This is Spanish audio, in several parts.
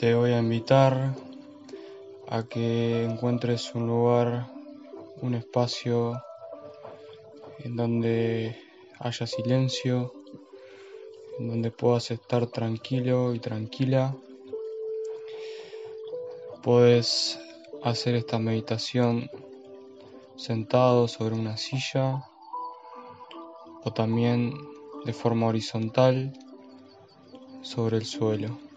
Te voy a invitar a que encuentres un lugar, un espacio en donde haya silencio, en donde puedas estar tranquilo y tranquila. Puedes hacer esta meditación sentado sobre una silla o también de forma horizontal sobre el suelo.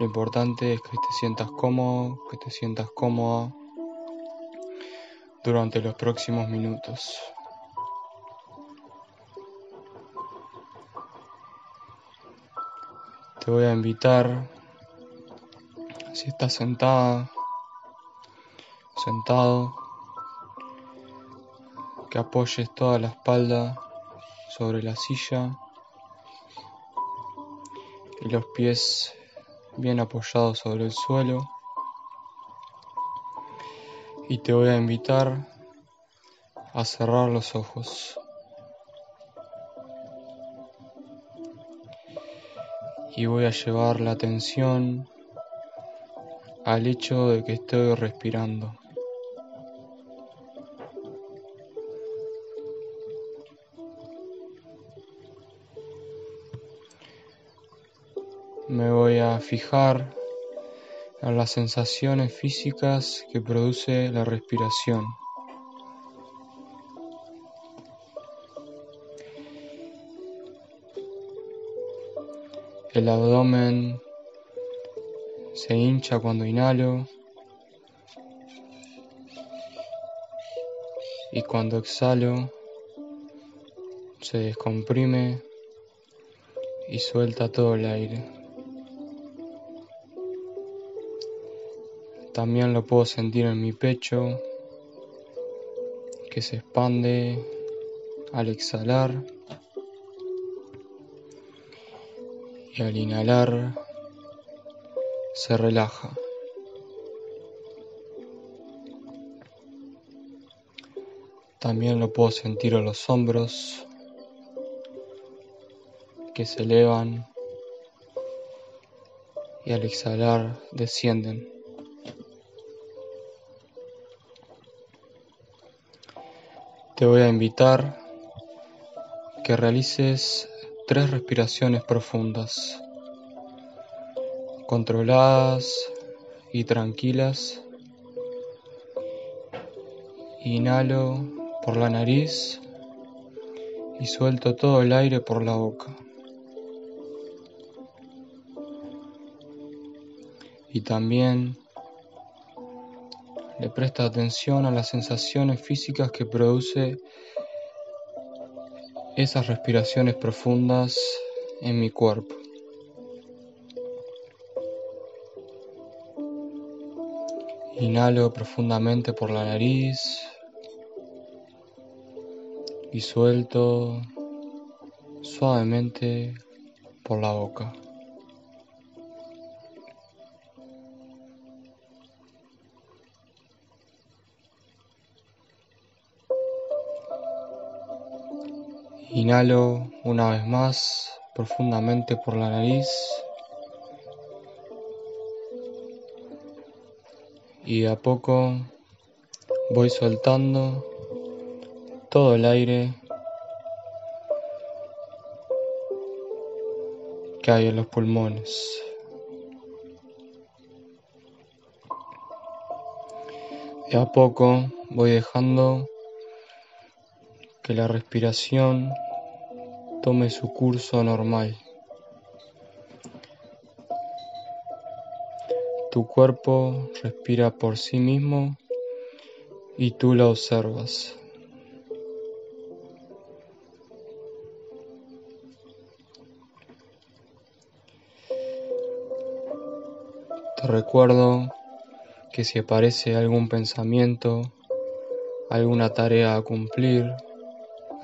Lo importante es que te sientas cómodo, que te sientas cómoda durante los próximos minutos. Te voy a invitar, si estás sentada, sentado, que apoyes toda la espalda sobre la silla y los pies bien apoyados sobre el suelo. Y te voy a invitar a cerrar los ojos. Y voy a llevar la atención al hecho de que estoy respirando. Me voy a fijar en las sensaciones físicas que produce la respiración. El abdomen se hincha cuando inhalo y cuando exhalo se descomprime y suelta todo el aire. También lo puedo sentir en mi pecho que se expande al exhalar y al inhalar se relaja. También lo puedo sentir en los hombros que se elevan y al exhalar descienden. Te voy a invitar que realices tres respiraciones profundas, controladas y tranquilas. Inhalo por la nariz y suelto todo el aire por la boca. Y también presta atención a las sensaciones físicas que produce esas respiraciones profundas en mi cuerpo. Inhalo profundamente por la nariz y suelto suavemente por la boca. Inhalo una vez más profundamente por la nariz y a poco voy soltando todo el aire que hay en los pulmones. Y a poco voy dejando que la respiración tome su curso normal. Tu cuerpo respira por sí mismo y tú la observas. Te recuerdo que si aparece algún pensamiento, alguna tarea a cumplir,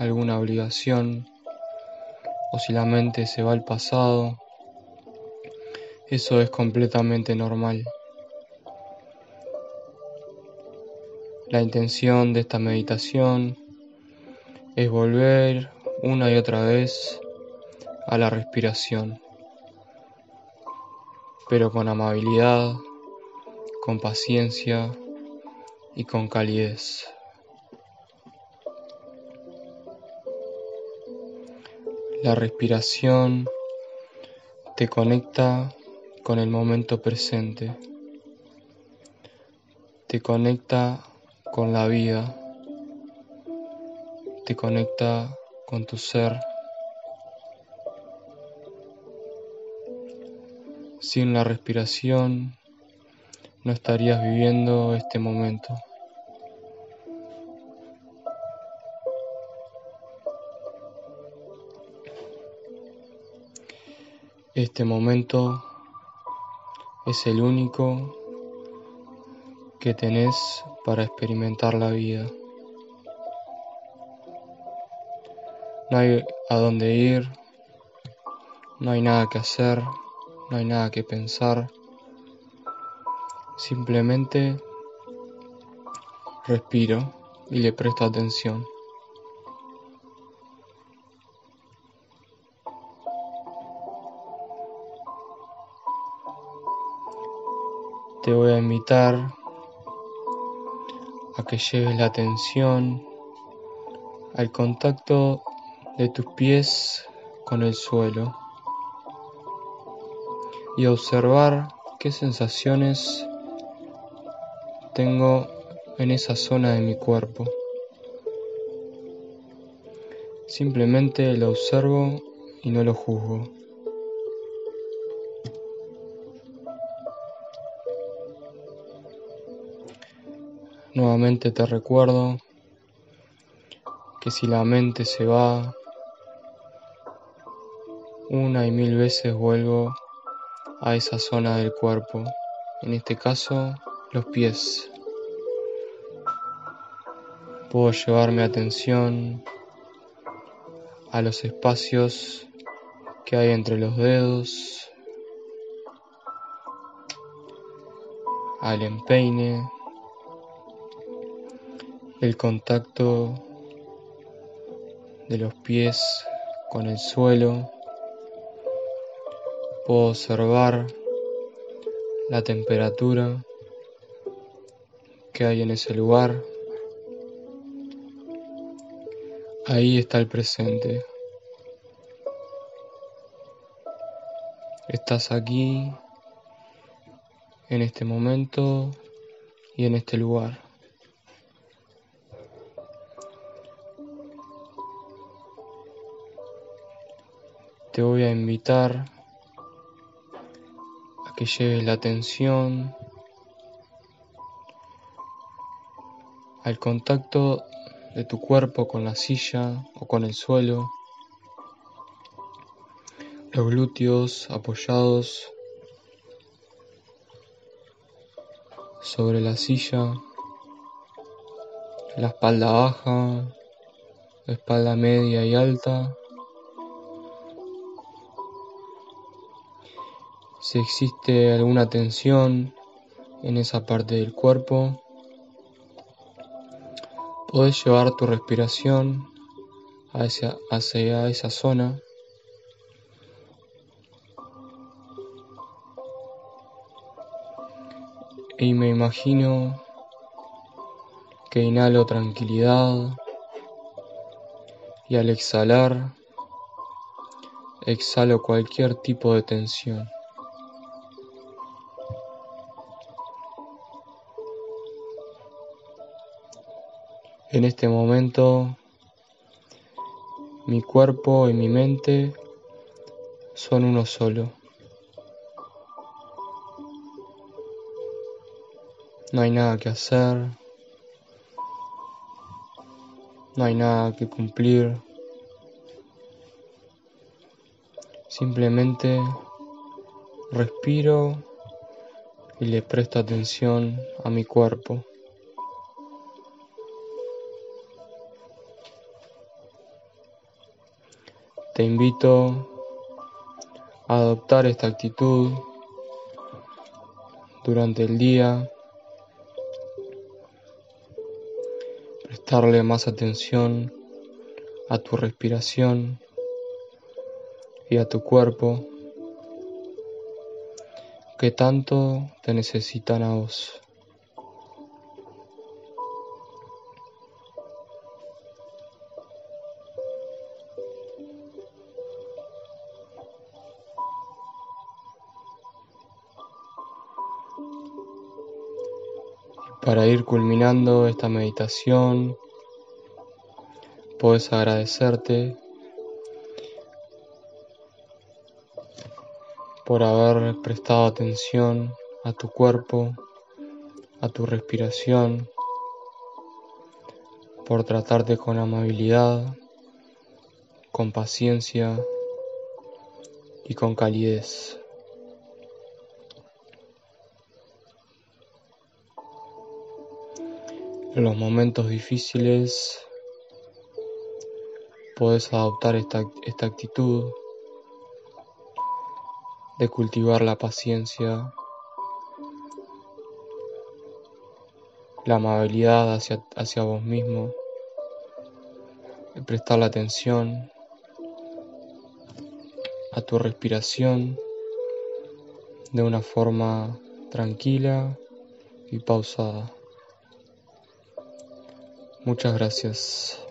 alguna obligación, o si la mente se va al pasado, eso es completamente normal. La intención de esta meditación es volver una y otra vez a la respiración. pero con amabilidad, con paciencia y con calidez. La respiración te conecta con el momento presente, te conecta con la vida, te conecta con tu ser. Sin la respiración no estarías viviendo este momento. Este momento es el único que tenés para experimentar la vida. No hay a dónde ir, no hay nada que hacer, no hay nada que pensar. Simplemente respiro y le presto atención. Te voy a invitar a que lleves la atención al contacto de tus pies con el suelo y observar qué sensaciones tengo en esa zona de mi cuerpo. Simplemente lo observo y no lo juzgo. Nuevamente te recuerdo que si la mente se va, una y mil veces vuelvo a esa zona del cuerpo, en este caso los pies. Puedo llevar mi atención a los espacios que hay entre los dedos, al empeine, el contacto de los pies con el suelo. Puedo observar la temperatura que hay en ese lugar. Ahí está el presente. Estás aquí, en este momento y en este lugar. Te voy a invitar a que lleves la atención al contacto de tu cuerpo con la silla o con el suelo, los glúteos apoyados sobre la silla, la espalda baja, la espalda media y alta, si existe alguna tensión en esa parte del cuerpo, puedes llevar tu respiración hacia, hacia esa zona. Y me imagino que inhalo tranquilidad y al exhalar exhalo cualquier tipo de tensión. En este momento mi cuerpo y mi mente son uno solo. No hay nada que hacer, no hay nada que cumplir. Simplemente respiro y le presto atención a mi cuerpo. Te invito a adoptar esta actitud durante el día, prestarle más atención a tu respiración y a tu cuerpo. que tanto te necesitan a vos. Para ir culminando esta meditación, puedes agradecerte por haber prestado atención a tu cuerpo, a tu respiración, por tratarte con amabilidad, con paciencia y con calidez. Los momentos difíciles puedes adoptar esta, esta actitud de cultivar la paciencia, la amabilidad hacia, hacia vos mismo, de prestar la atención a tu respiración de una forma tranquila y pausada. Muchas gracias.